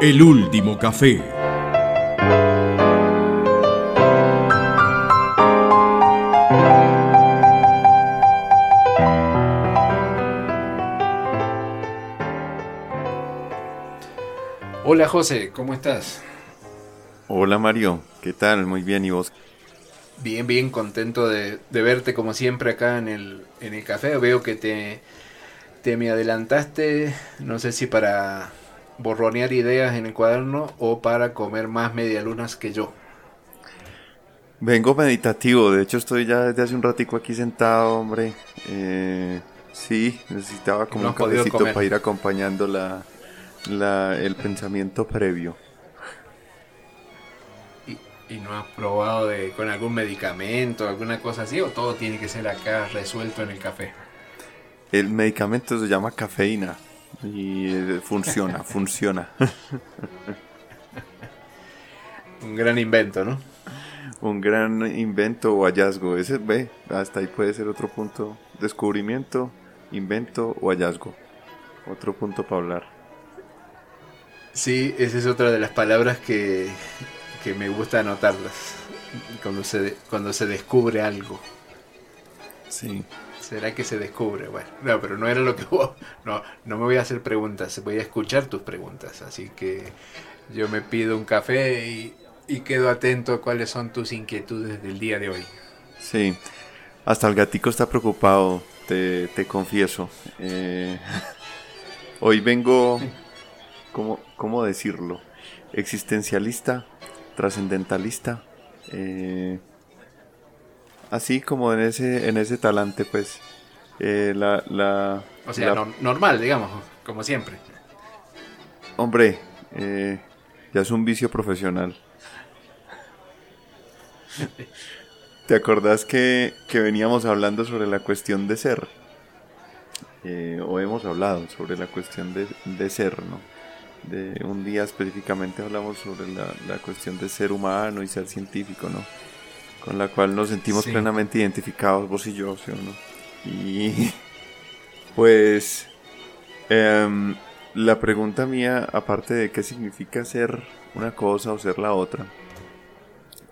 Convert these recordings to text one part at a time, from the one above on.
El último café. Hola José, ¿cómo estás? Hola Mario, ¿qué tal? Muy bien, ¿y vos? Bien, bien, contento de, verte como siempre acá en el, en el café. Veo que te, te me adelantaste, no sé si para borronear ideas en el cuaderno o para comer más medialunas que yo. Vengo meditativo, de hecho estoy ya desde hace un ratico aquí sentado, hombre. Eh, sí, necesitaba como un cafecito para ir acompañando la, la, el pensamiento previo. ¿Y, no has probado de, con algún medicamento, alguna cosa así, o todo tiene que ser acá resuelto en el café? El medicamento se llama cafeína. Y eh, funciona, funciona. Un gran invento, ¿no? Un gran invento o hallazgo. Ese ve, hasta ahí puede ser otro punto. Descubrimiento, invento o hallazgo. Otro punto para hablar. Sí, esa es otra de las palabras que, que me gusta anotarlas. Cuando se, cuando se descubre algo. Sí. ¿Será que se descubre? Bueno, no, pero no era lo que vos... No, no me voy a hacer preguntas, voy a escuchar tus preguntas. Así que yo me pido un café y, y quedo atento a cuáles son tus inquietudes del día de hoy. Sí, hasta el gatico está preocupado, te, te confieso. Eh, hoy vengo, ¿cómo, ¿cómo decirlo? Existencialista, trascendentalista. Eh, así como en ese, en ese talante, pues. Eh, la, la, o sea, normal, digamos, como siempre. Hombre, eh, ya es un vicio profesional. ¿Te acordás que, que, veníamos hablando sobre la cuestión de ser? Eh, o hemos hablado sobre la cuestión de, de, ser, ¿no? De un día específicamente hablamos sobre la, la cuestión de ser humano y ser científico, ¿no? Con la cual nos sentimos plenamente identificados, vos y yo, ¿sí o no? Y pues em, la pregunta mía, aparte de qué significa ser una cosa o ser la otra,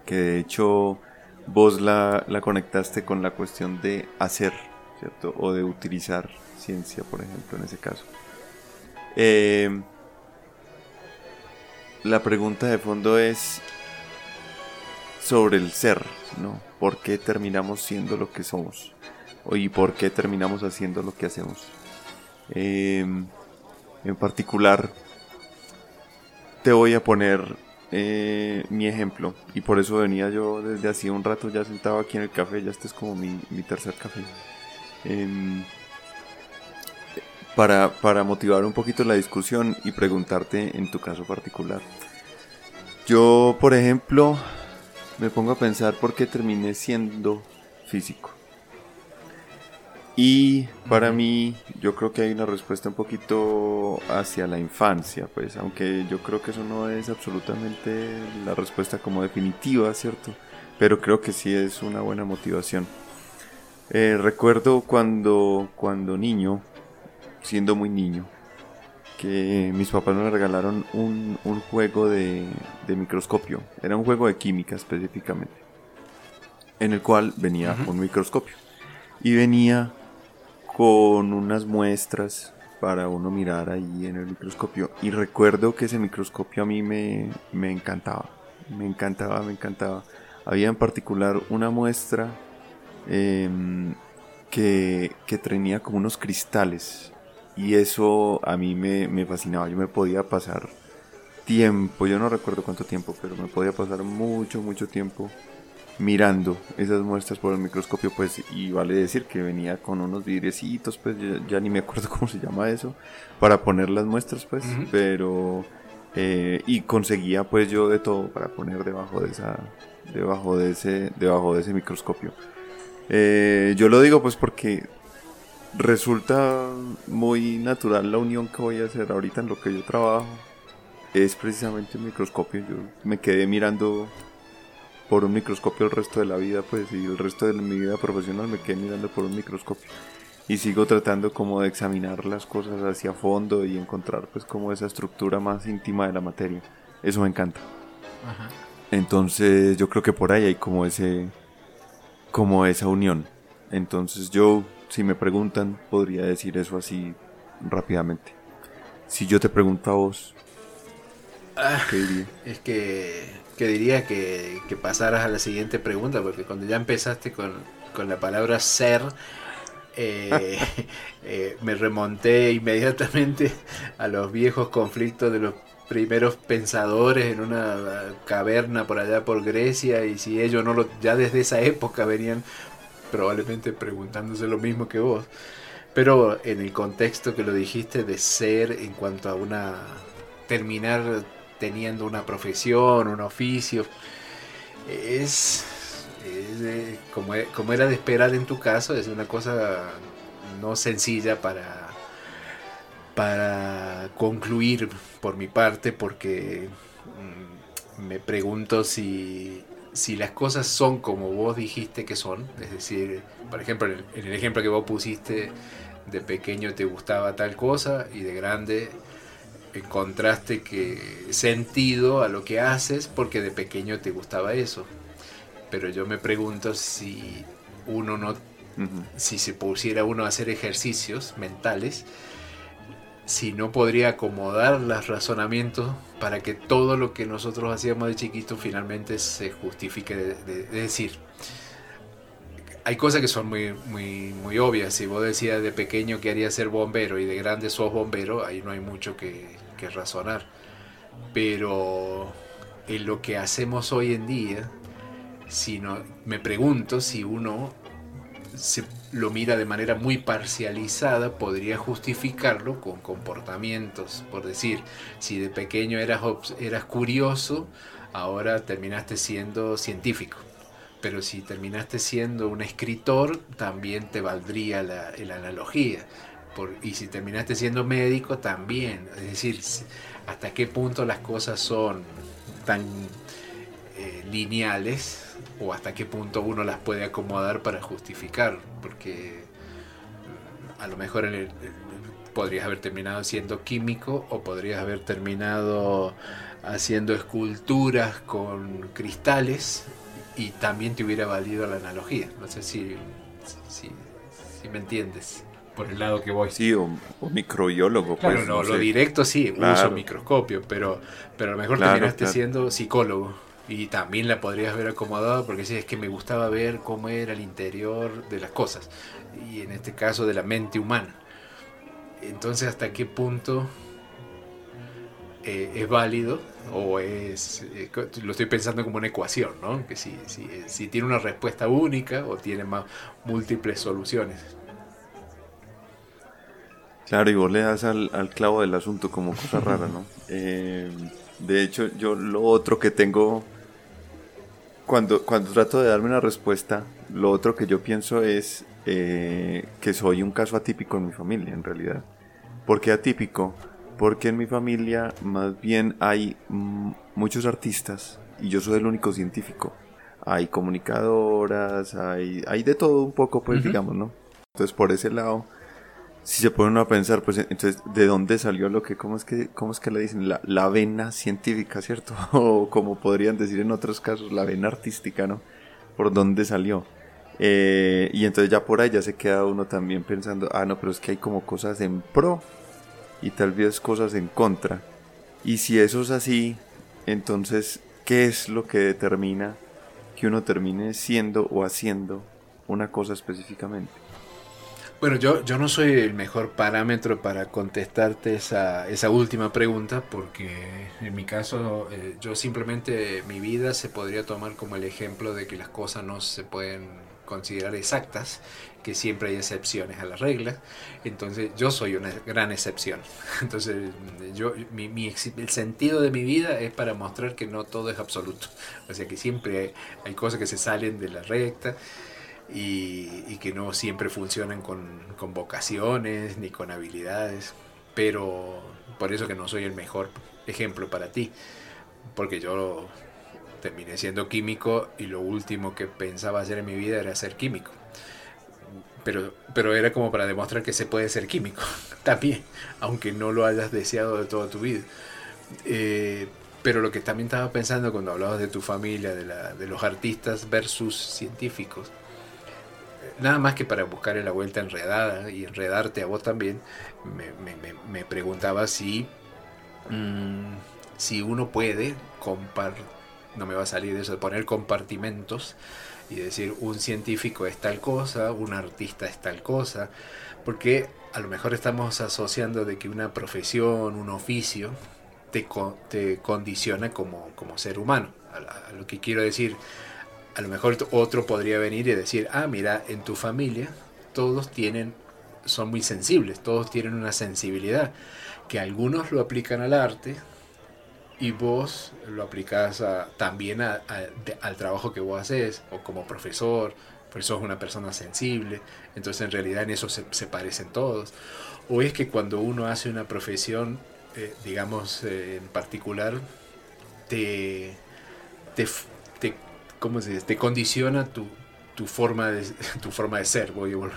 que de hecho vos la, la conectaste con la cuestión de hacer, ¿cierto? O de utilizar ciencia, por ejemplo, en ese caso. Em, la pregunta de fondo es sobre el ser, ¿no? ¿Por qué terminamos siendo lo que somos? ¿Y por qué terminamos haciendo lo que hacemos? Em, en particular, te voy a poner eh, mi ejemplo. Y por eso venía yo desde hacía un rato ya sentado aquí en el café. Ya este es como mi, tercer café. Em, para, para motivar un poquito la discusión y preguntarte en tu caso particular. Yo, por ejemplo, me pongo a pensar por qué terminé siendo físico. Y para mí, yo creo que hay una respuesta un poquito hacia la infancia, pues, aunque yo creo que eso no es absolutamente la respuesta como definitiva, ¿cierto? Pero creo que sí es una buena motivación. Eh, recuerdo cuando, cuando niño, siendo muy niño, que mis papás me regalaron un, juego de, microscopio. Era un juego de química específicamente. En el cual venía un microscopio. Y venía con unas muestras para uno mirar ahí en el microscopio. Y recuerdo que ese microscopio a mí me, encantaba. Me encantaba, me encantaba. Había en particular una muestra em, que, que tenía como unos cristales y eso a mí me, me, fascinaba. Yo me podía pasar tiempo, yo no recuerdo cuánto tiempo, pero me podía pasar mucho, mucho tiempo mirando esas muestras por el microscopio, pues, y vale decir que venía con unos vidriecitos, pues, ya, ni me acuerdo cómo se llama eso, para poner las muestras, pues, pero, eh, y conseguía, pues, yo de todo para poner debajo de esa, debajo de ese, debajo de ese microscopio. Eh, yo lo digo, pues, porque resulta muy natural la unión que voy a hacer ahorita en lo que yo trabajo. Es precisamente un microscopio. Yo me quedé mirando por un microscopio el resto de la vida, pues, y el resto de mi vida profesional me quedé mirando por un microscopio. y sigo tratando como de examinar las cosas hacia fondo y encontrar pues como esa estructura más íntima de la materia. Eso me encanta. Entonces yo creo que por ahí hay como ese como esa unión. Entonces yo si me preguntan podría decir eso así rápidamente. Si yo te pregunto a vos, ah, ¿qué diría? Es que, que diría que, que, pasaras a la siguiente pregunta, porque cuando ya empezaste con, con la palabra ser, eh, eh, me remonté inmediatamente a los viejos conflictos de los primeros pensadores en una caverna por allá por Grecia y si ellos no lo ya desde esa época venían probablemente preguntándose lo mismo que vos. Pero en el contexto que lo dijiste de ser en cuanto a una terminar teniendo una profesión un oficio es como, e, como, era de esperar en tu caso, es una cosa no sencilla para, para concluir por mi parte, porque mm, me pregunto si, si las cosas son como vos dijiste que son, es decir, por ejemplo, en el, ejemplo que vos pusiste, de pequeño te gustaba tal cosa y de grande encontraste que sentido a lo que haces porque de pequeño te gustaba eso. Pero yo me pregunto si uno no, si se pusiera uno a hacer ejercicios mentales, si no podría acomodar los razonamientos para que todo lo que nosotros hacíamos de chiquito finalmente se justifique de, decir. Hay cosas que son muy, muy, muy obvias. Si vos decías de pequeño que haría ser bombero y de grande sos bombero, ahí no hay mucho que, que razonar. Pero en lo que hacemos hoy en día, sino me pregunto si uno se lo mira de manera muy parcializada, podría justificarlo con comportamientos. Por decir, si de pequeño eras, eras curioso, ahora terminaste siendo científico. Pero si terminaste siendo un escritor, también te valdría la, analogía. y si terminaste siendo médico, también. Es decir, hasta qué punto las cosas son tan eh, lineales o hasta qué punto uno las puede acomodar para justificar, porque mm, a lo mejor podrías haber terminado siendo químico o podrías haber terminado haciendo esculturas con cristales y también te hubiera valido la analogía. No sé si, si, me entiendes. Por el lado que voy. Sí, o, microbiólogo. Claro, pues, no, lo directo sí, uso microscopio, pero, pero a lo mejor terminaste siendo psicólogo y también la podrías haber acomodado porque si es que me gustaba ver cómo era el interior de las cosas y en este caso de la mente humana entonces hasta qué punto eh, es válido o es eh, lo estoy pensando como una ecuación ¿no? que si, si, si tiene una respuesta única o tiene más múltiples soluciones Claro, y vos le das al, al clavo del asunto como cosa rara, ¿no? Eh, de hecho, yo lo otro que tengo cuando, cuando trato de darme una respuesta, lo otro que yo pienso es eh, que soy un caso atípico en mi familia, en realidad. ¿Por qué atípico? Porque en mi familia más bien hay muchos artistas y yo soy el único científico. Hay comunicadoras, hay, hay de todo un poco, pues digamos, ¿no? Entonces por ese lado si se pone uno a pensar, pues entonces, ¿de dónde salió lo que, cómo es que, cómo es que le dicen? La, la vena científica, ¿cierto? O como podrían decir en otros casos, la vena artística, ¿no? ¿Por dónde salió? Eh, y entonces ya por ahí ya se queda uno también pensando, ah, no, pero es que hay como cosas en pro y tal vez cosas en contra. Y si eso es así, entonces, ¿qué es lo que determina que uno termine siendo o haciendo una cosa específicamente? Bueno, yo, yo no soy el mejor parámetro para contestarte esa, esa última pregunta porque en mi caso eh, yo simplemente mi vida se podría tomar como el ejemplo de que las cosas no se pueden considerar exactas, que siempre hay excepciones a las reglas. Entonces yo soy una gran excepción. Entonces yo, mi, mi, el sentido de mi vida es para mostrar que no todo es absoluto. O sea que siempre hay, hay cosas que se salen de la recta y, que no siempre funcionan con, con, vocaciones ni con habilidades, pero por eso que no soy el mejor ejemplo para ti, porque yo terminé siendo químico y lo último que pensaba hacer en mi vida era ser químico. pero, pero era como para demostrar que se puede ser químico también, aunque no lo hayas deseado de toda tu vida. Eh, pero lo que también estaba pensando cuando hablabas de tu familia, de, la, de los artistas versus científicos, nada más que para buscar la vuelta enredada y enredarte a vos también, me, me, me preguntaba si, mm, si uno puede compartir, no me va a salir eso de poner compartimentos y decir un científico es tal cosa, un artista es tal cosa, porque a lo mejor estamos asociando de que una profesión, un oficio, te, te condiciona como, como ser humano. A, lo que quiero decir, a lo mejor otro podría venir y decir, ah, mira, en tu familia todos tienen, son muy sensibles, todos tienen una sensibilidad, que algunos lo aplican al arte y vos lo aplicas también al trabajo que vos haces, o como profesor, pues sos una persona sensible, entonces en realidad en eso se, se parecen todos. O es que cuando uno hace una profesión eh, digamos, eh, en particular, te, te, te, ¿cómo se dice? te condiciona tu, tu, forma de, tu forma de ser, voy a, volver,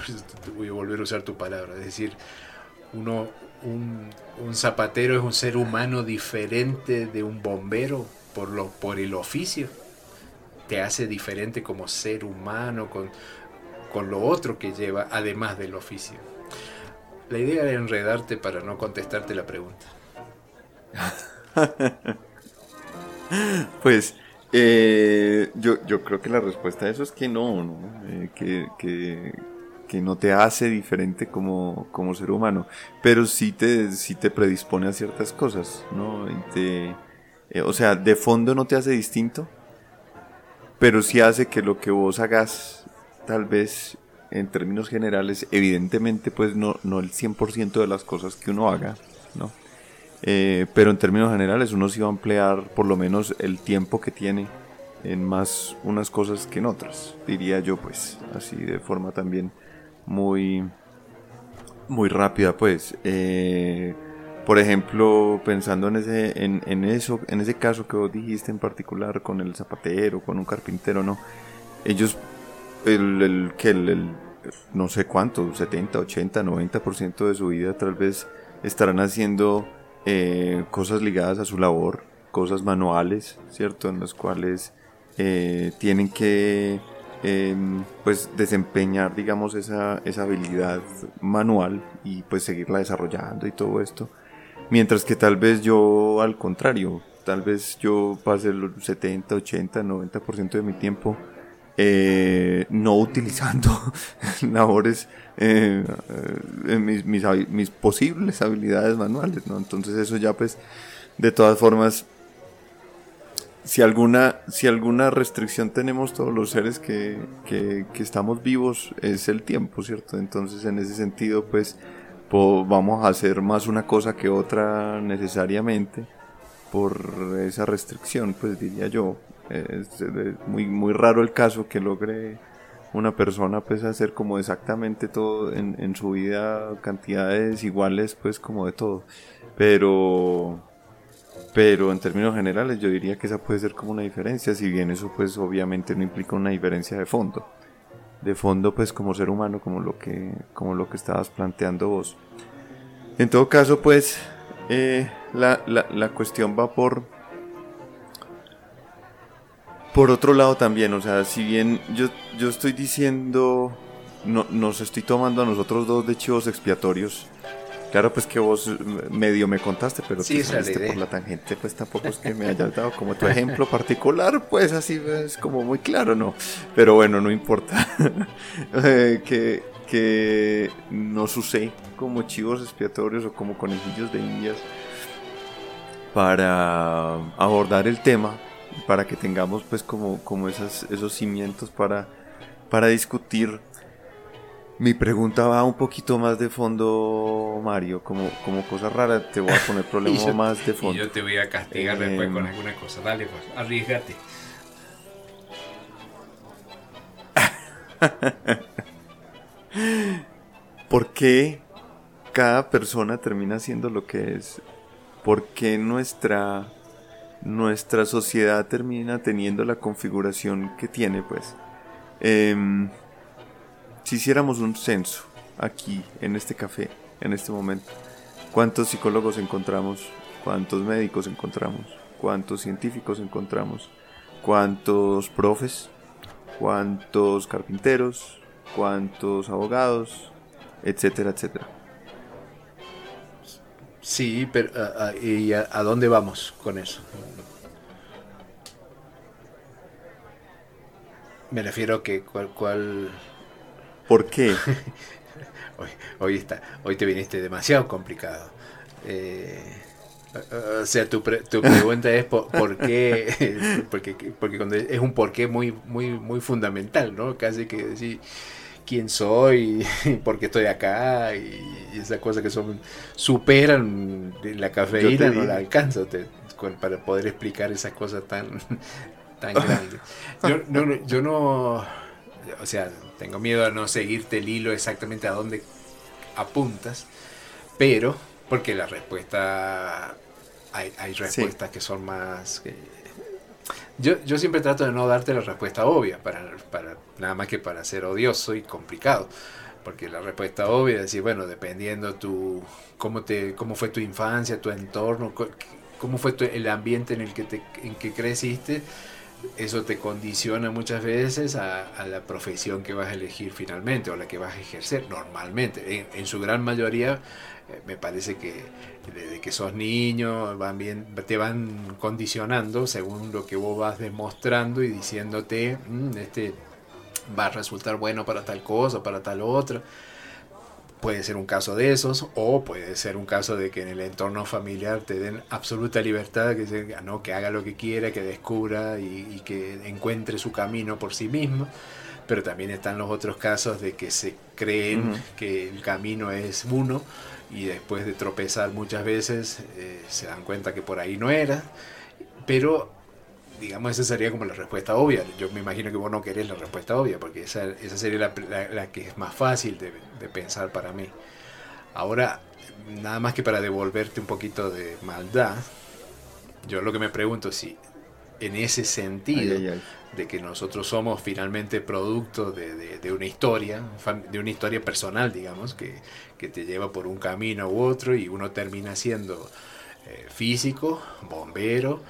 voy a volver a usar tu palabra, es decir, uno, un, un, zapatero es un ser humano diferente de un bombero por, lo, por el oficio, te hace diferente como ser humano con, con lo otro que lleva, además del oficio. La idea era enredarte para no contestarte la pregunta. pues eh, yo, yo creo que la respuesta a eso es que no, ¿no? Eh, que, que, no te hace diferente como, como ser humano, pero sí te, sí te predispone a ciertas cosas, ¿no? Te, eh, o sea, de fondo no te hace distinto, pero sí hace que lo que vos hagas, tal vez en términos generales, evidentemente pues no, no el 100% de las cosas que uno haga, ¿no? Eh, pero en términos generales uno sí va a emplear por lo menos el tiempo que tiene en más unas cosas que en otras, diría yo pues, así de forma también muy, muy rápida pues. Eh, por ejemplo, pensando en ese, en, en, eso, en ese caso que vos dijiste en particular con el zapatero, con un carpintero, ¿no? Ellos, el, el que el, el, no sé cuánto, 70, 80, 90% de su vida tal vez estarán haciendo eh, cosas ligadas a su labor, cosas manuales, ¿cierto? En las cuales eh, tienen que em, pues desempeñar, digamos, esa, esa habilidad manual y pues seguirla desarrollando y todo esto. Mientras que tal vez yo al contrario, tal vez yo pase el 70, 80, 90% de mi tiempo eh, no utilizando labores, eh, eh mis, posibles habilidades manuales, ¿no? Entonces eso ya pues, de todas formas, si alguna, si alguna restricción tenemos todos los seres que, que, que estamos vivos, es el tiempo, ¿cierto? Entonces en ese sentido pues, vamos a hacer más una cosa que otra necesariamente por esa restricción, pues diría yo. Es, muy, muy raro el caso que logre una persona pues hacer como exactamente todo en, en su vida, cantidades iguales pues como de todo. Pero, pero en términos generales yo diría que esa puede ser como una diferencia, si bien eso pues obviamente no implica una diferencia de fondo. De fondo pues como ser humano, como lo que, como lo que estabas planteando vos. En todo caso pues eh, la, la, la cuestión va por por otro lado también, o sea, si bien yo, yo estoy diciendo, no, nos estoy tomando a nosotros dos de chivos expiatorios, Claro, pues que vos medio me contaste, pero sí, saliste por la tangente, pues tampoco es que me hayas dado como tu ejemplo particular, pues así es como muy claro, ¿no? Pero bueno, no importa. eh, que, que nos usé como chivos expiatorios o como conejillos de indias para abordar el tema para que tengamos pues como, como esas, esos cimientos para, para discutir. Mi pregunta va un poquito más de fondo, Mario, como, como cosa rara, te voy a poner problema más de fondo. Y yo te voy a castigar después con em, alguna cosa, dale pues, arriesgate. ¿Por qué cada persona termina siendo lo que es? ¿Por qué nuestra nuestra sociedad termina teniendo la configuración que tiene, pues. Em, si hiciéramos un censo aquí, en este café, en este momento, ¿cuántos psicólogos encontramos? ¿Cuántos médicos encontramos? ¿Cuántos científicos encontramos? ¿Cuántos profes? ¿Cuántos carpinteros? ¿Cuántos abogados? Etcétera, etcétera. Sí, pero ¿y a, dónde vamos con eso? Me refiero que cuál... cuál... ¿Por qué? hoy, hoy, está, hoy te viniste demasiado complicado. Eh, o sea, tu, tu pregunta es por, qué, porque, porque cuando es un porqué muy, muy, muy fundamental, ¿no? Casi que decir quién soy, por qué estoy acá y, esas cosas que son superan la cafeína, no la alcanzo para poder explicar esas cosas tan, tan grandes. Yo no, yo no, o sea, tengo miedo a no seguirte el hilo exactamente a dónde apuntas, pero porque la respuesta, hay, hay respuestas que son más... yo, yo siempre trato de no darte la respuesta obvia, para, para, nada más que para ser odioso y complicado. Porque la respuesta obvia es decir, bueno, dependiendo tu, cómo, te, cómo fue tu infancia, tu entorno, cómo fue el ambiente en el que, te, en que creciste, eso te condiciona muchas veces a, la profesión que vas a elegir finalmente o la que vas a ejercer normalmente. En, su gran mayoría eh, me parece que desde que sos niño van bien, te van condicionando según lo que vos vas demostrando y diciéndote, mm, este va a resultar bueno para tal cosa, para tal otra. Puede ser un caso de esos, o puede ser un caso de que en el entorno familiar te den absoluta libertad, que, ¿no? que haga lo que quiera, que descubra y, que encuentre su camino por sí mismo. Pero también están los otros casos de que se creen que el camino es uno y después de tropezar muchas veces eh, se dan cuenta que por ahí no era. Pero digamos, esa sería como la respuesta obvia. Yo me imagino que vos no querés la respuesta obvia, porque esa, esa sería la, la, que es más fácil de, de, pensar para mí. Ahora, nada más que para devolverte un poquito de maldad, yo lo que me pregunto es si en ese sentido de que nosotros somos finalmente producto de, de, una historia, de una historia personal, digamos, que, que, te lleva por un camino u otro y uno termina siendo eh, físico, bombero,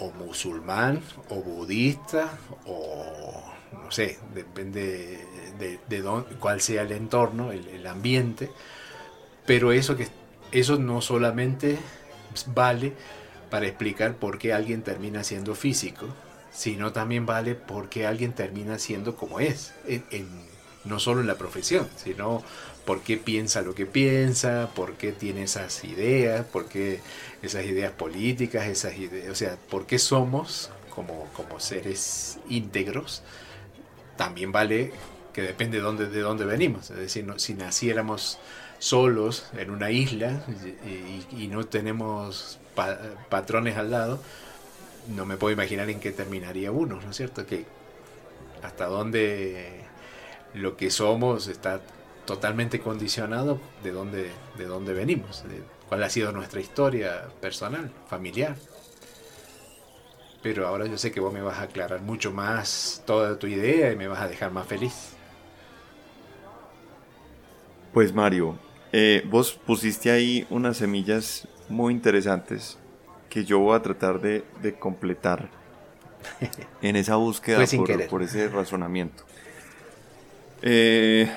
o musulmán, o budista, o no sé, depende de, de, cuál sea el entorno, el, ambiente, pero eso, que, eso no solamente vale para explicar por qué alguien termina siendo físico, sino también vale por qué alguien termina siendo como es, no solo en la profesión, sino por qué piensa lo que piensa, por qué tiene esas ideas, por qué esas ideas políticas, esas ideas, o sea, por qué somos como, como seres íntegros, también vale que depende de dónde, de dónde venimos. Es decir, si naciéramos solos en una isla y, no tenemos patrones al lado, no me puedo imaginar en qué terminaría uno, ¿no es cierto? Que hasta dónde lo que somos está totalmente condicionado de dónde, de dónde venimos, de cuál ha sido nuestra historia personal, familiar. Pero ahora yo sé que vos me vas a aclarar mucho más toda tu idea y me vas a dejar más feliz. Pues Mario, eh, vos pusiste ahí unas semillas muy interesantes que yo voy a tratar de, completar en esa búsqueda por, por, ese razonamiento. Eh,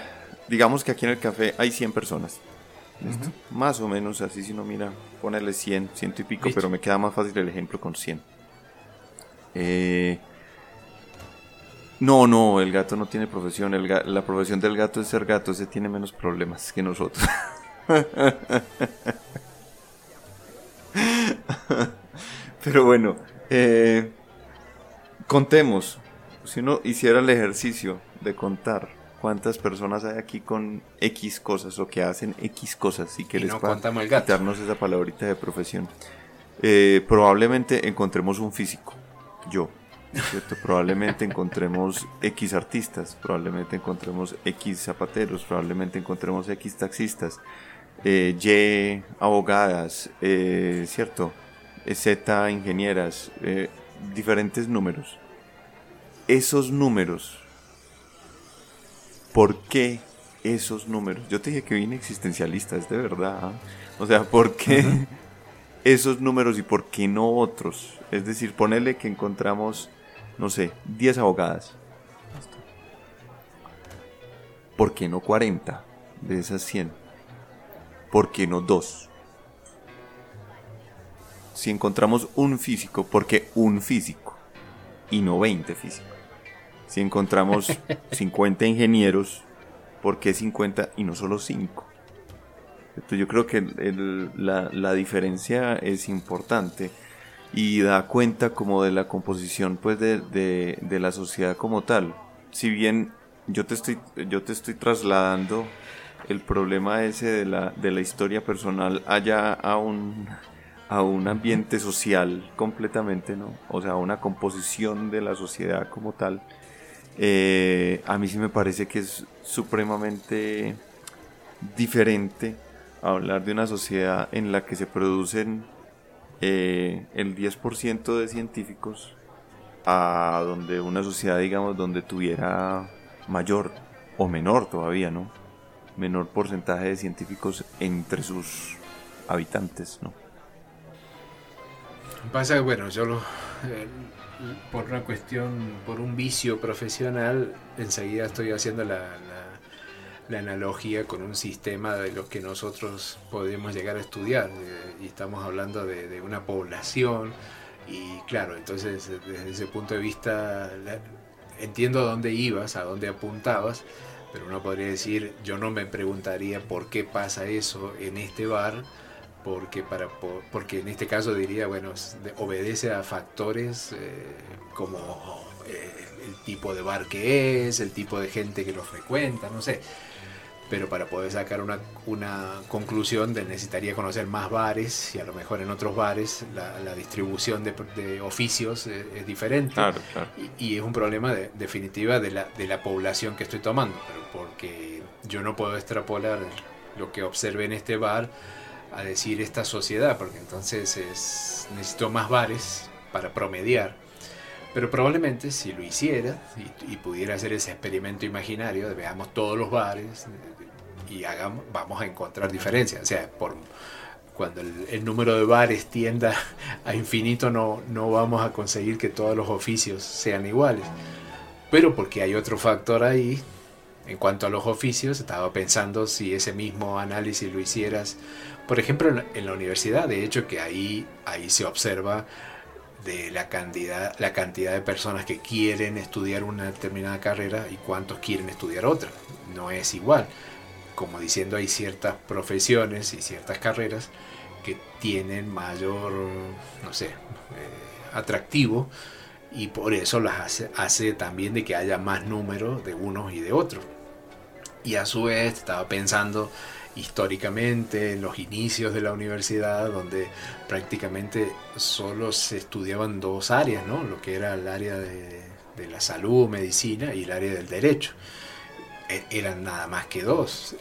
digamos que aquí en el café hay 100 personas. Más o menos así, si no mira, ponerle 100, ciento y pico, pero me queda más fácil el ejemplo con 100. Eh, no, no, el gato no tiene profesión. la profesión del gato es ser gato, ese tiene menos problemas que nosotros. pero bueno, eh, contemos. Si uno hiciera el ejercicio de contar cuántas personas hay aquí con X cosas o que hacen X cosas y que les no quitarnos esa palabrita de profesión. Eh, probablemente encontremos un físico, yo, ¿cierto? Probablemente encontremos X artistas, probablemente encontremos X zapateros, probablemente encontremos X taxistas, eh, Y abogadas, eh, ¿cierto? Z ingenieras, diferentes números. Esos números ¿por qué esos números? Yo te dije que vine existencialista, es de verdad. ¿ah? O sea, ¿por qué esos números y por qué no otros? Es decir, ponerle que encontramos, no sé, 10 abogadas. ¿Por qué no 40 de esas 100? ¿Por qué no 2? Si encontramos un físico, ¿por qué un físico? Y no 20 físicos. Si encontramos 50 ingenieros, ¿por qué 50 y no solo 5? Entonces yo creo que la, diferencia es importante y da cuenta como de la composición pues de, de, la sociedad como tal. Si bien yo te estoy, yo te estoy trasladando el problema ese de la, de la historia personal allá a un, a un ambiente social completamente, ¿no? O sea, a una composición de la sociedad como tal. Eh, a mí sí me parece que es supremamente diferente hablar de una sociedad en la que se producen eh, el 10% de científicos a donde una sociedad, digamos, donde tuviera mayor o menor todavía, ¿no? Menor porcentaje de científicos entre sus habitantes, ¿no? Pasa, bueno, yo lo, eh, por una cuestión, por un vicio profesional, enseguida estoy haciendo la, la, analogía con un sistema de los que nosotros podemos llegar a estudiar. Eh, y estamos hablando de, una población. Y claro, entonces desde ese punto de vista entiendo a dónde ibas, a dónde apuntabas, pero uno podría decir, yo no me preguntaría por qué pasa eso en este bar porque, para, porque en este caso diría, bueno, obedece a factores eh, como eh, el tipo de bar que es, el tipo de gente que lo frecuenta, no sé. Pero para poder sacar una, una conclusión de necesitaría conocer más bares y a lo mejor en otros bares la, distribución de, oficios es, diferente. Y, y, es un problema de, definitiva de la, de la población que estoy tomando, porque yo no puedo extrapolar lo que observe en este bar a decir esta sociedad, porque entonces es, necesito más bares para promediar. Pero probablemente si lo hiciera y, pudiera hacer ese experimento imaginario veamos todos los bares y hagamos, vamos a encontrar diferencias. O sea, por, cuando el, número de bares tienda a infinito no, no vamos a conseguir que todos los oficios sean iguales. Pero porque hay otro factor ahí, en cuanto a los oficios, estaba pensando si ese mismo análisis lo hicieras por ejemplo, en la universidad, de hecho, que ahí, ahí se observa de la cantidad, la cantidad de personas que quieren estudiar una determinada carrera y cuántos quieren estudiar otra. No es igual. Como diciendo, hay ciertas profesiones y ciertas carreras que tienen mayor, no sé, eh, atractivo y por eso las hace, hace también de que haya más número de unos y de otros. Y a su vez estaba pensando históricamente, en los inicios de la universidad, donde prácticamente solo se estudiaban dos áreas, ¿no? lo que era el área de, la salud, medicina y el área del derecho. E, eran nada más que dos.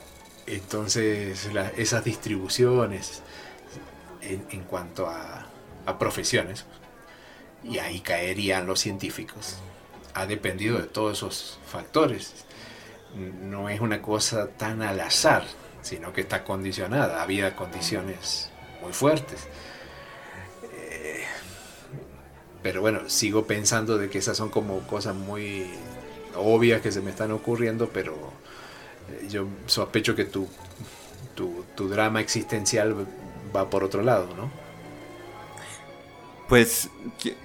Entonces esas distribuciones en, cuanto a, a profesiones, y ahí caerían los científicos, ha dependido de todos esos factores. No es una cosa tan al azar, sino que está condicionada. Había condiciones muy fuertes. Eh, pero bueno, sigo pensando de que esas son como cosas muy obvias que se me están ocurriendo, pero eh, yo sospecho que tu, tu, tu drama existencial va por otro lado, ¿no? Pues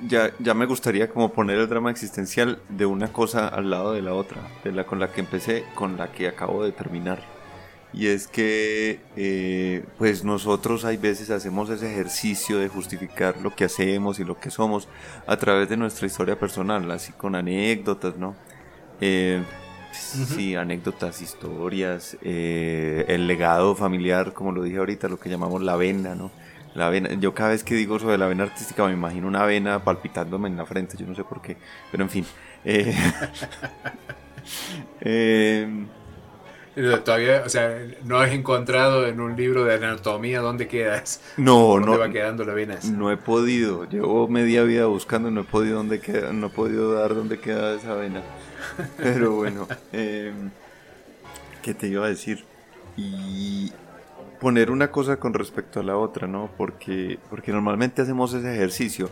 ya, ya me gustaría como poner el drama existencial de una cosa al lado de la otra, de la con la que empecé, con la que acabo de terminar y es que eh, pues nosotros hay veces hacemos ese ejercicio de justificar lo que hacemos y lo que somos a través de nuestra historia personal, así con anécdotas, ¿no? Eh, Sí, anécdotas, historias, eh, el legado familiar, como lo dije ahorita, lo que llamamos la vena, ¿no? La vena, yo cada vez que digo sobre la vena artística me imagino una vena palpitándome en la frente, yo no sé por qué, pero en fin. Eh, eh, Todavía, o sea, no has encontrado en un libro de anatomía dónde quedas. No, no. va quedando la vena? No he podido. Llevo media vida buscando y no he podido dónde queda, no he podido dar dónde queda esa vena. Pero bueno. Em, ¿Qué te iba a decir? Y poner una cosa con respecto a la otra, ¿no? Porque, porque normalmente hacemos ese ejercicio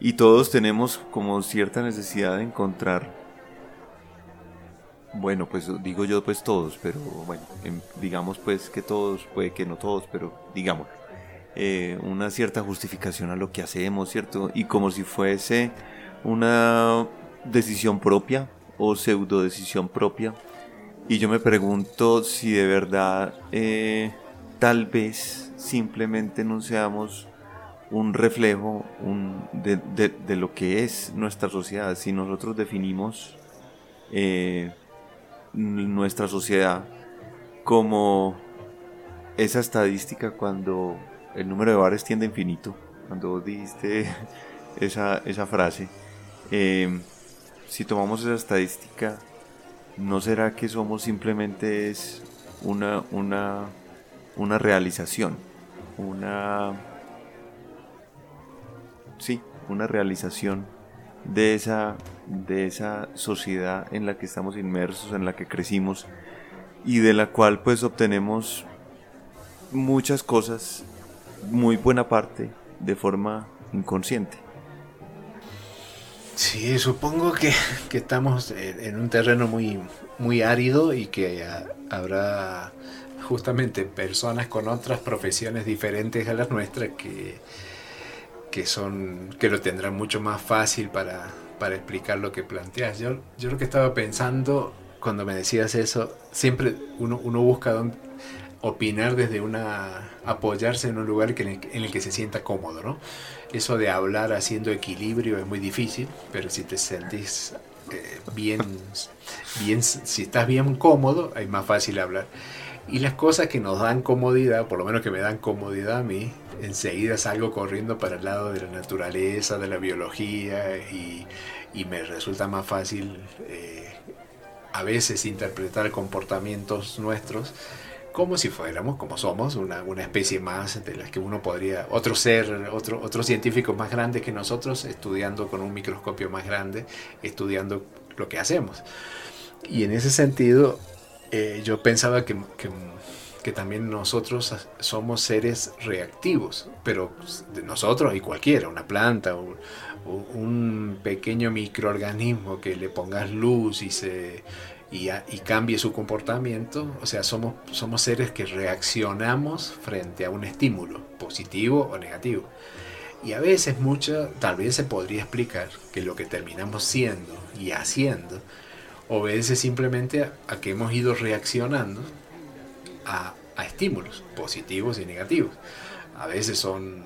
y todos tenemos como cierta necesidad de encontrar, bueno, pues digo yo pues todos, pero bueno, digamos pues que todos, puede que no todos, pero digamos, eh, una cierta justificación a lo que hacemos, ¿cierto? Y como si fuese una decisión propia o pseudo decisión propia. Y yo me pregunto si de verdad eh, tal vez simplemente no seamos un reflejo de, lo que es nuestra sociedad. Si nosotros definimos eh, nuestra sociedad como esa estadística cuando el número de bares tiende a infinito, cuando vos dijiste esa, esa frase, eh, si tomamos esa estadística, ¿no será que somos simplemente es una, una, una realización? Una sí, una realización de esa, de esa sociedad en la que estamos inmersos, en la que crecimos y de la cual pues obtenemos muchas cosas, muy buena parte, de forma inconsciente. Sí, supongo que, estamos en un terreno muy, muy árido y que habrá justamente personas con otras profesiones diferentes a las nuestras que, que son que lo tendrán mucho más fácil para, explicar lo que planteas. Yo, yo lo que estaba pensando cuando me decías eso, siempre uno, uno busca opinar desde una apoyarse en un lugar en, el, que se sienta cómodo, ¿no? Eso de hablar haciendo equilibrio es muy difícil, pero si te sentís eh, bien, bien, si estás bien cómodo, es más fácil hablar. Y las cosas que nos dan comodidad, por lo menos que me dan comodidad a mí, enseguida salgo corriendo para el lado de la naturaleza, de la biología y, me resulta más fácil eh, a veces interpretar comportamientos nuestros como si fuéramos, como somos, una, especie más de las que uno podría, otro ser, otro, otro científico más grande que nosotros, estudiando con un microscopio más grande, estudiando lo que hacemos. Y en ese sentido, eh, yo pensaba que, también nosotros somos seres reactivos, pero de nosotros y cualquiera, una planta, un, un pequeño microorganismo que le pongas luz y se y, cambie su comportamiento, o sea, somos, somos seres que reaccionamos frente a un estímulo, positivo o negativo. Y a veces mucho, tal vez se podría explicar que lo que terminamos siendo y haciendo obedece simplemente a, que hemos ido reaccionando a, estímulos positivos y negativos. A veces son,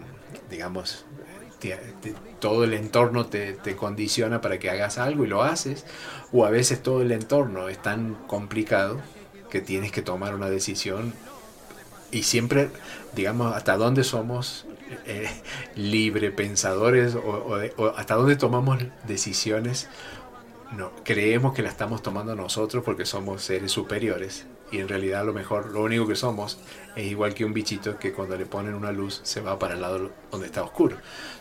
digamos, todo el entorno te, condiciona para que hagas algo y lo haces, o a veces todo el entorno es tan complicado que tienes que tomar una decisión y siempre, digamos, hasta dónde somos eh, libre pensadores o, hasta dónde tomamos decisiones no, creemos que la estamos tomando nosotros porque somos seres superiores y en realidad lo mejor lo único que somos es igual que un bichito que cuando le ponen una luz se va para el lado donde está oscuro.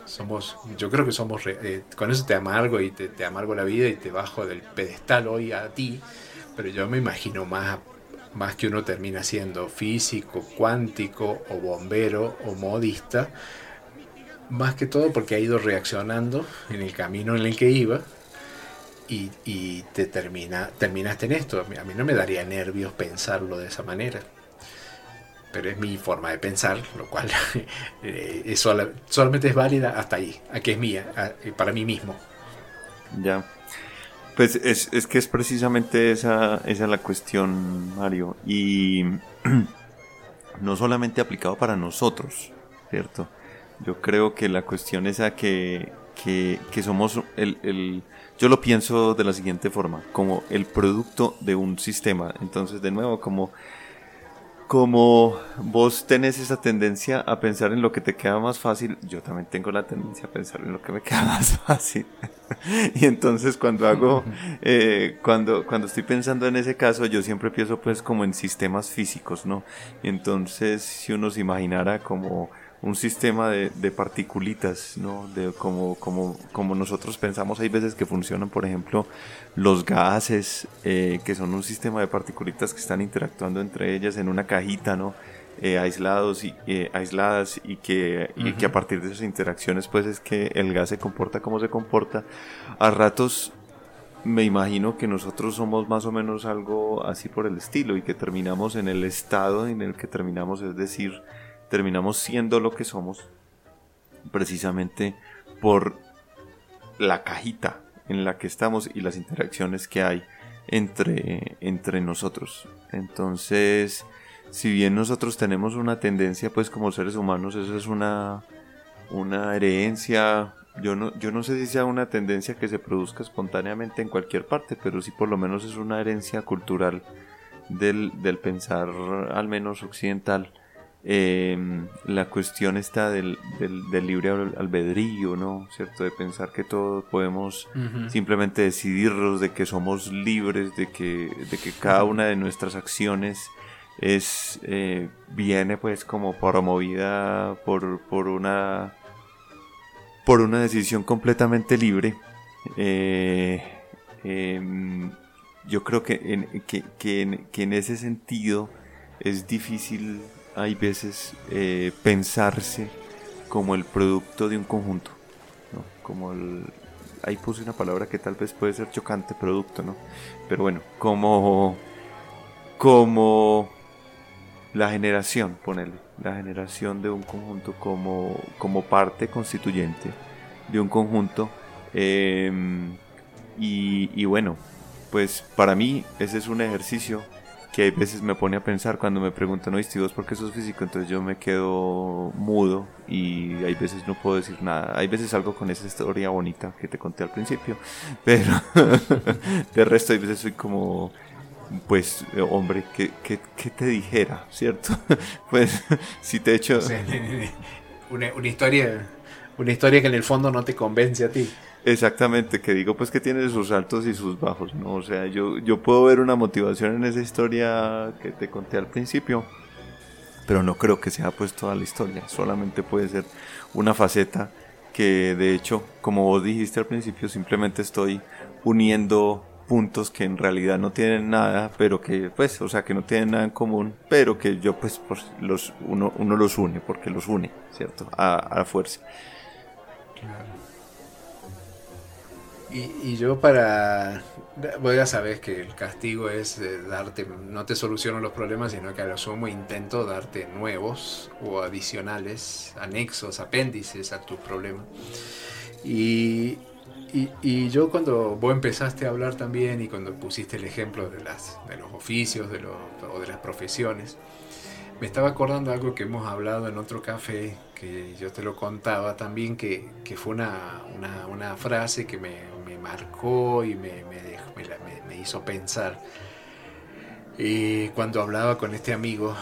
Somos, yo creo que somos, eh, con eso te amargo y te, te, amargo la vida y te bajo del pedestal hoy a ti, pero yo me imagino más, más que uno termina siendo físico, cuántico o bombero o modista, más que todo porque ha ido reaccionando en el camino en el que iba y, te termina, terminaste en esto. A mí no me daría nervios pensarlo de esa manera. Pero es mi forma de pensar, lo cual eh, es solamente es válida hasta ahí, aquí es mía, para mí mismo. Ya. Pues es, es que es precisamente esa, esa la cuestión, Mario. Y no solamente aplicado para nosotros, ¿cierto? Yo creo que la cuestión es a que, que, que somos el, el yo lo pienso de la siguiente forma, como el producto de un sistema. Entonces, de nuevo, como, como vos tenés esa tendencia a pensar en lo que te queda más fácil, yo también tengo la tendencia a pensar en lo que me queda más fácil. y entonces cuando hago, eh, cuando, cuando estoy pensando en ese caso, yo siempre pienso pues como en sistemas físicos, ¿no? Y entonces, si uno se imaginara como un sistema de, de particulitas, ¿no? De como, como, como nosotros pensamos, hay veces que funcionan, por ejemplo, los gases, eh, que son un sistema de particulitas que están interactuando entre ellas en una cajita, ¿no? Eh, aislados y eh, aisladas y que, y que a partir de esas interacciones pues es que el gas se comporta como se comporta a ratos me imagino que nosotros somos más o menos algo así por el estilo y que terminamos en el estado en el que terminamos es decir terminamos siendo lo que somos precisamente por la cajita en la que estamos y las interacciones que hay entre, entre nosotros. Entonces, si bien nosotros tenemos una tendencia, pues como seres humanos, eso es una, una herencia. Yo no, yo no sé si sea una tendencia que se produzca espontáneamente en cualquier parte, pero sí por lo menos es una herencia cultural del, del pensar al menos occidental Em, la cuestión está del, del, libre albedrío, ¿no? ¿Cierto? De pensar que todos podemos simplemente decidirnos, de que somos libres, de que, de que cada una de nuestras acciones es eh, viene pues como promovida por, por una por una decisión completamente libre. Eh, em, yo creo que en, que, que, que en ese sentido es difícil hay veces eh, pensarse como el producto de un conjunto, ¿no? Como el, ahí puse una palabra que tal vez puede ser chocante, producto, ¿no? Pero bueno, como, como la generación, ponele, la generación de un conjunto como, como parte constituyente de un conjunto. Em, y, y bueno, pues para mí ese es un ejercicio que hay veces me pone a pensar cuando me preguntan, oíste, ¿vos por qué sos físico? Entonces yo me quedo mudo y hay veces no puedo decir nada. Hay veces algo con esa historia bonita que te conté al principio, pero de resto hay veces soy como, pues, hombre, ¿qué, qué, te dijera? ¿Cierto? pues, si te echo... una, una historia... Una historia que en el fondo no te convence a ti. Exactamente, que digo pues que tiene sus altos y sus bajos, ¿no? O sea, yo, yo puedo ver una motivación en esa historia que te conté al principio, pero no creo que sea pues toda la historia, solamente puede ser una faceta que de hecho, como vos dijiste al principio, simplemente estoy uniendo puntos que en realidad no tienen nada, pero que pues, o sea, que no tienen nada en común, pero que yo pues, pues los, uno, uno los une, porque los une, ¿cierto? A, a fuerza. Claro. Y, yo para... Vos ya sabes que el castigo es eh, darte, no te soluciono los problemas, sino que a lo sumo intento darte nuevos o adicionales, anexos, apéndices a tus problemas. Y, y, yo cuando vos empezaste a hablar también y cuando pusiste el ejemplo de, las, de los oficios de o de las profesiones, me estaba acordando algo que hemos hablado en otro café, que yo te lo contaba también, que, que fue una, una, una, frase que me marcó y me, me, me, hizo pensar. Y cuando hablaba con este amigo,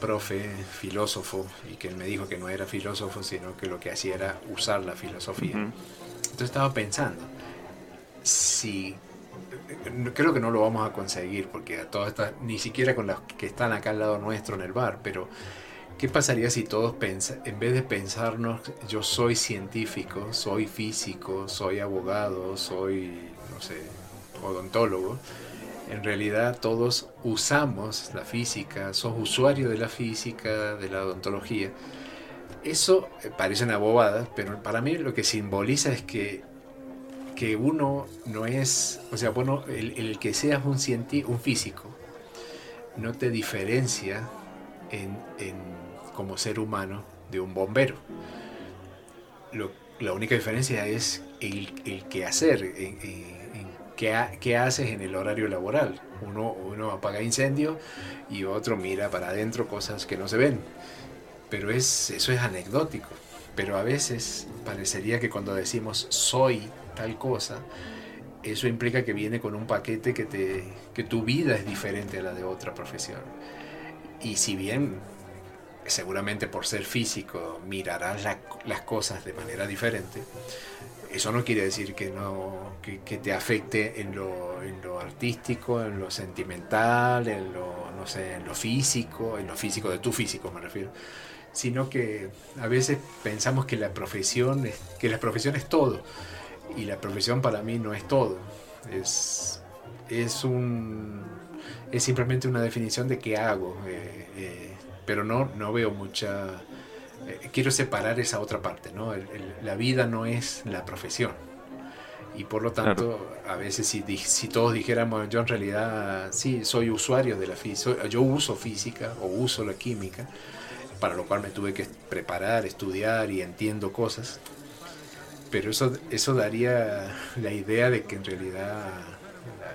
profe, filósofo, y que él me dijo que no era filósofo, sino que lo que hacía era usar la filosofía. Entonces estaba pensando, si creo que no lo vamos a conseguir porque a todas estas, ni siquiera con las que están acá al lado nuestro en el bar, pero ¿qué pasaría si todos en vez de pensarnos yo soy científico, soy físico, soy abogado, soy, no sé, odontólogo? En realidad todos usamos la física, sos usuario de la física, de la odontología. Eso eh, parece una bobada, pero para mí lo que simboliza es que que uno no es, o sea, bueno, el, que seas un un físico, no te diferencia en, como ser humano de un bombero. la única diferencia es el, que hacer, en, qué, haces en el horario laboral. Uno, uno apaga incendio y otro mira para adentro cosas que no se ven. Pero es, eso es anecdótico. Pero a veces parecería que cuando decimos soy tal cosa, eso implica que viene con un paquete que, te, que tu vida es diferente a la de otra profesión. Y si bien seguramente por ser físico mirarás las cosas de manera diferente, eso no quiere decir que, no, que, te afecte en lo, en lo, artístico, en lo sentimental, en lo, no sé, en lo físico, en lo físico de tu físico me refiero, sino que a veces pensamos que la profesión es, que la profesión es todo y la profesión para mí no es todo. Es, es un es simplemente una definición de qué hago eh, eh, pero no no veo mucha eh, quiero separar esa otra parte no la vida no es la profesión y por lo tanto a veces si, si todos dijéramos yo en realidad sí soy usuario de la física yo uso física o uso la química para lo cual me tuve que preparar, estudiar y entiendo cosas. Pero eso, eso daría la idea de que en realidad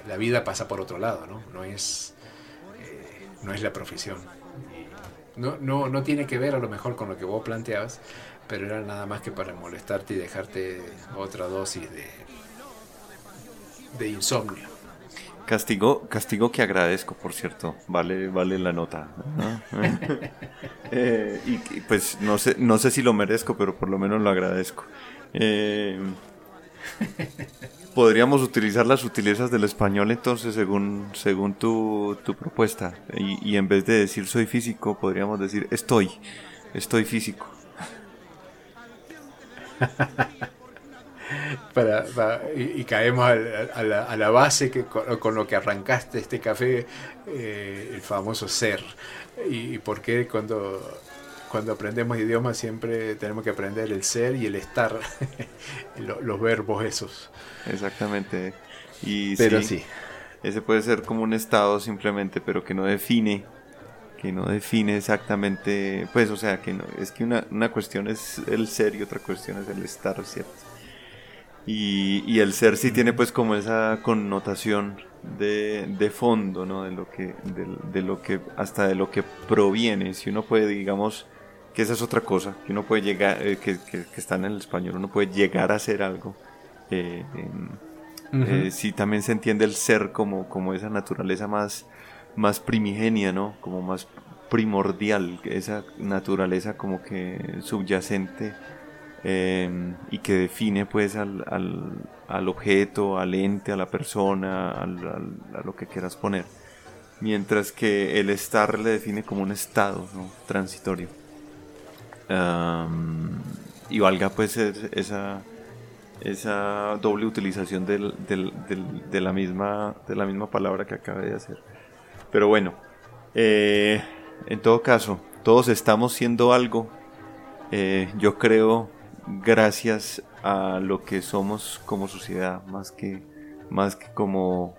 la, vida pasa por otro lado, ¿no? No es, eh, no es la profesión. No, no, no tiene que ver a lo mejor con lo que vos planteabas, pero era nada más que para molestarte y dejarte otra dosis de, de insomnio. Castigo, castigo que agradezco, por cierto. Vale, vale la nota. Eh, y, pues no sé, no sé si lo merezco, pero por lo menos lo agradezco. Eh, podríamos utilizar las sutilezas del español entonces según, según tu, tu propuesta. Y, y en vez de decir soy físico, podríamos decir estoy. Estoy físico. para, y, caemos a, la, base que, con, lo que arrancaste este café, eh, el famoso ser. Y, por qué cuando, cuando aprendemos idiomas siempre tenemos que aprender el ser y el estar, los verbos esos. Exactamente. Y pero sí, Ese puede ser como un estado simplemente, pero que no define que no define exactamente, pues, o sea, que no, es que una, una cuestión es el ser y otra cuestión es el estar, ¿cierto? Y, el ser sí tiene pues como esa connotación de, fondo, ¿no? De lo, que, de, lo que, hasta de lo que proviene. Si uno puede, digamos, que esa es otra cosa, que uno puede llegar, eh, que, está en el español, uno puede llegar a ser algo. Eh, eh, si también se entiende el ser como, como esa naturaleza más, más primigenia, ¿no? Como más primordial, esa naturaleza como que subyacente Em, y que define pues al, al, objeto, al ente, a la persona, al, a lo que quieras poner. Mientras que el estar le define como un estado transitorio. Y valga pues esa, esa doble utilización del, del, de, la misma, de la misma palabra que acabé de hacer. Pero bueno, eh, en todo caso, todos estamos siendo algo. Eh, yo creo gracias a lo que somos como sociedad, más que, más que como,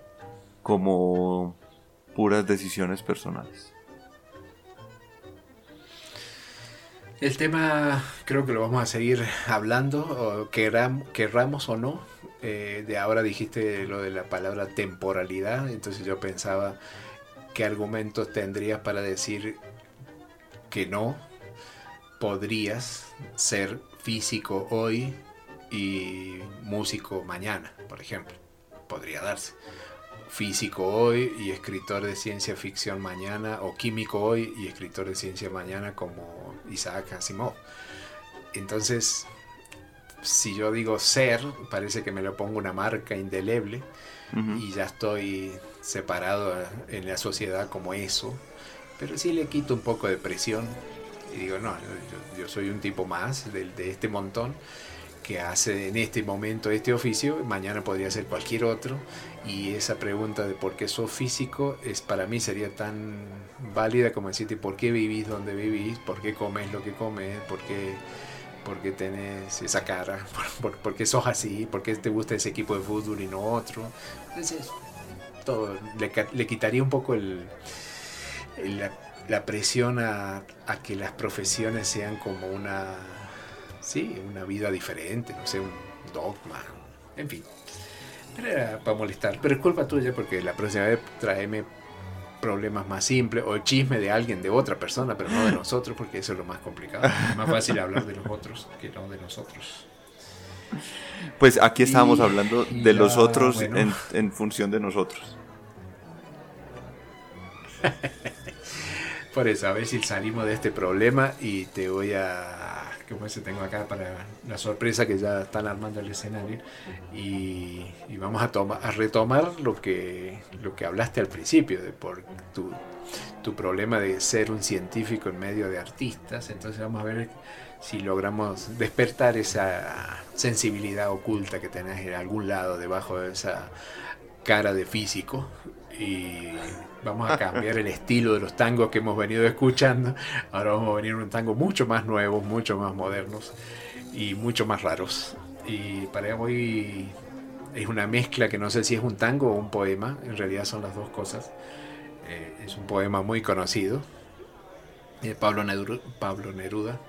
como puras decisiones personales. El tema creo que lo vamos a seguir hablando, querramos o no. Eh, de ahora dijiste lo de la palabra temporalidad, entonces yo pensaba qué argumentos tendrías para decir que no podrías ser físico hoy y músico mañana, por ejemplo. Podría darse. Físico hoy y escritor de ciencia ficción mañana, o químico hoy y escritor de ciencia mañana como Isaac Asimov. Entonces, si yo digo ser, parece que me lo pongo una marca indeleble y ya estoy separado en la sociedad como eso. Pero sí le quito un poco de presión y digo, no, yo, soy un tipo más de, de, este montón que hace en este momento este oficio, mañana podría ser cualquier otro, y esa pregunta de por qué sos físico es para mí sería tan válida como decirte por qué vivís donde vivís, por qué comes lo que comes, por qué, por qué tenés esa cara, por, qué sos así, por qué te gusta ese equipo de fútbol y no otro. Entonces, todo, le, quitaría un poco el, el la presión a, que las profesiones sean como una, sí, una vida diferente, no sé, un dogma, en fin. Pero era para molestar. Pero es culpa tuya porque la próxima vez tráeme problemas más simples o el chisme de alguien, de otra persona, pero no de nosotros, porque eso es lo más complicado. Es más fácil hablar de los otros que no de nosotros. Pues aquí estábamos hablando de los otros en, en función de nosotros. Por eso, a ver si salimos de este problema y te voy a como ese tengo acá para la sorpresa que ya están armando el escenario. Y, vamos a, retomar lo que, lo que hablaste al principio, por tu, tu problema de ser un científico en medio de artistas. Entonces vamos a ver si logramos despertar esa sensibilidad oculta que tenés en algún lado debajo de esa cara de físico y vamos a cambiar el estilo de los tangos que hemos venido escuchando. Ahora vamos a venir a un tango mucho más nuevo, mucho más modernos y mucho más raros. Y para hoy es una mezcla que no sé si es un tango o un poema, en realidad son las dos cosas. Eh, es un poema muy conocido de Pablo, Pablo Neruda,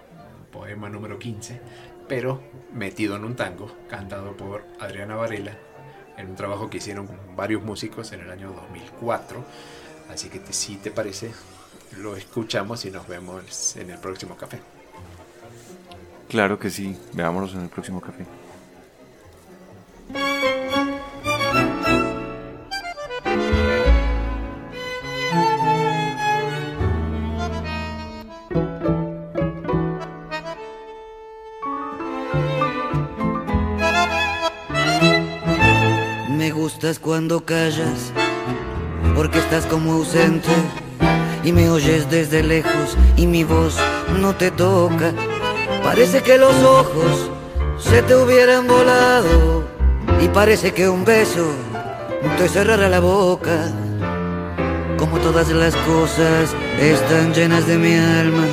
poema número 15, pero metido en un tango, cantado por Adriana Varela, en un trabajo que hicieron varios músicos en el año 2004. Así que si te parece, lo escuchamos y nos vemos en el próximo café. Claro que sí, veámonos en el próximo café. Cuando callas, porque estás como ausente y me oyes desde lejos y mi voz no te toca. Parece que los ojos se te hubieran volado y parece que un beso te cerrara la boca. Como todas las cosas están llenas de mi alma,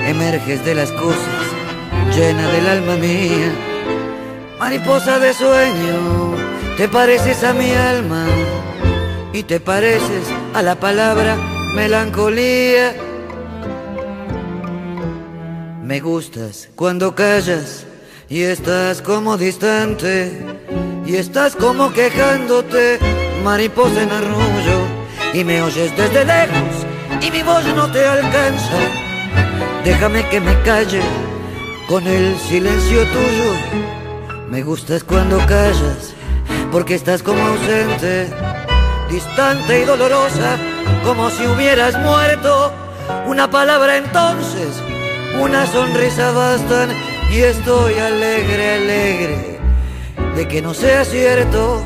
emerges de las cosas, llena del alma mía, mariposa de sueño te pareces a mi alma y te pareces a la palabra melancolía. Me gustas cuando callas y estás como distante y estás como quejándote, mariposa en arrullo, y me oyes desde lejos y mi voz no te alcanza. Déjame que me calle con el silencio tuyo. Me gustas cuando callas porque estás como ausente, distante y dolorosa, como si hubieras muerto. Una palabra entonces, una sonrisa bastan y estoy alegre, alegre de que no sea cierto.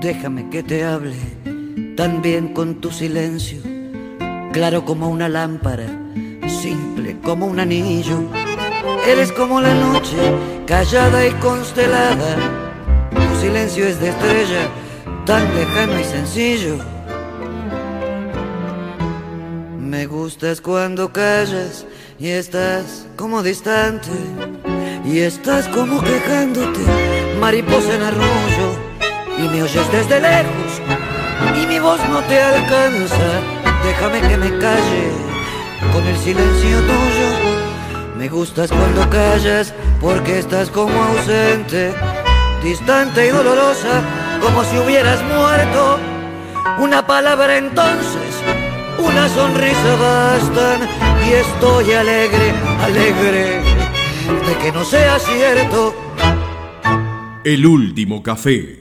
Déjame que te hable también con tu silencio, claro como una lámpara, simple como un anillo. Eres como la noche, callada y constelada. Tu silencio es de estrella, tan lejano y sencillo. Me gustas cuando callas y estás como distante y estás como quejándote, mariposa en arroyo, y me oyes desde lejos y mi voz no te alcanza. Déjame que me calle con el silencio tuyo. Me gustas cuando callas porque estás como ausente, distante y dolorosa, como si hubieras muerto. Una palabra entonces, una sonrisa bastan y estoy alegre, alegre de que no sea cierto. El último café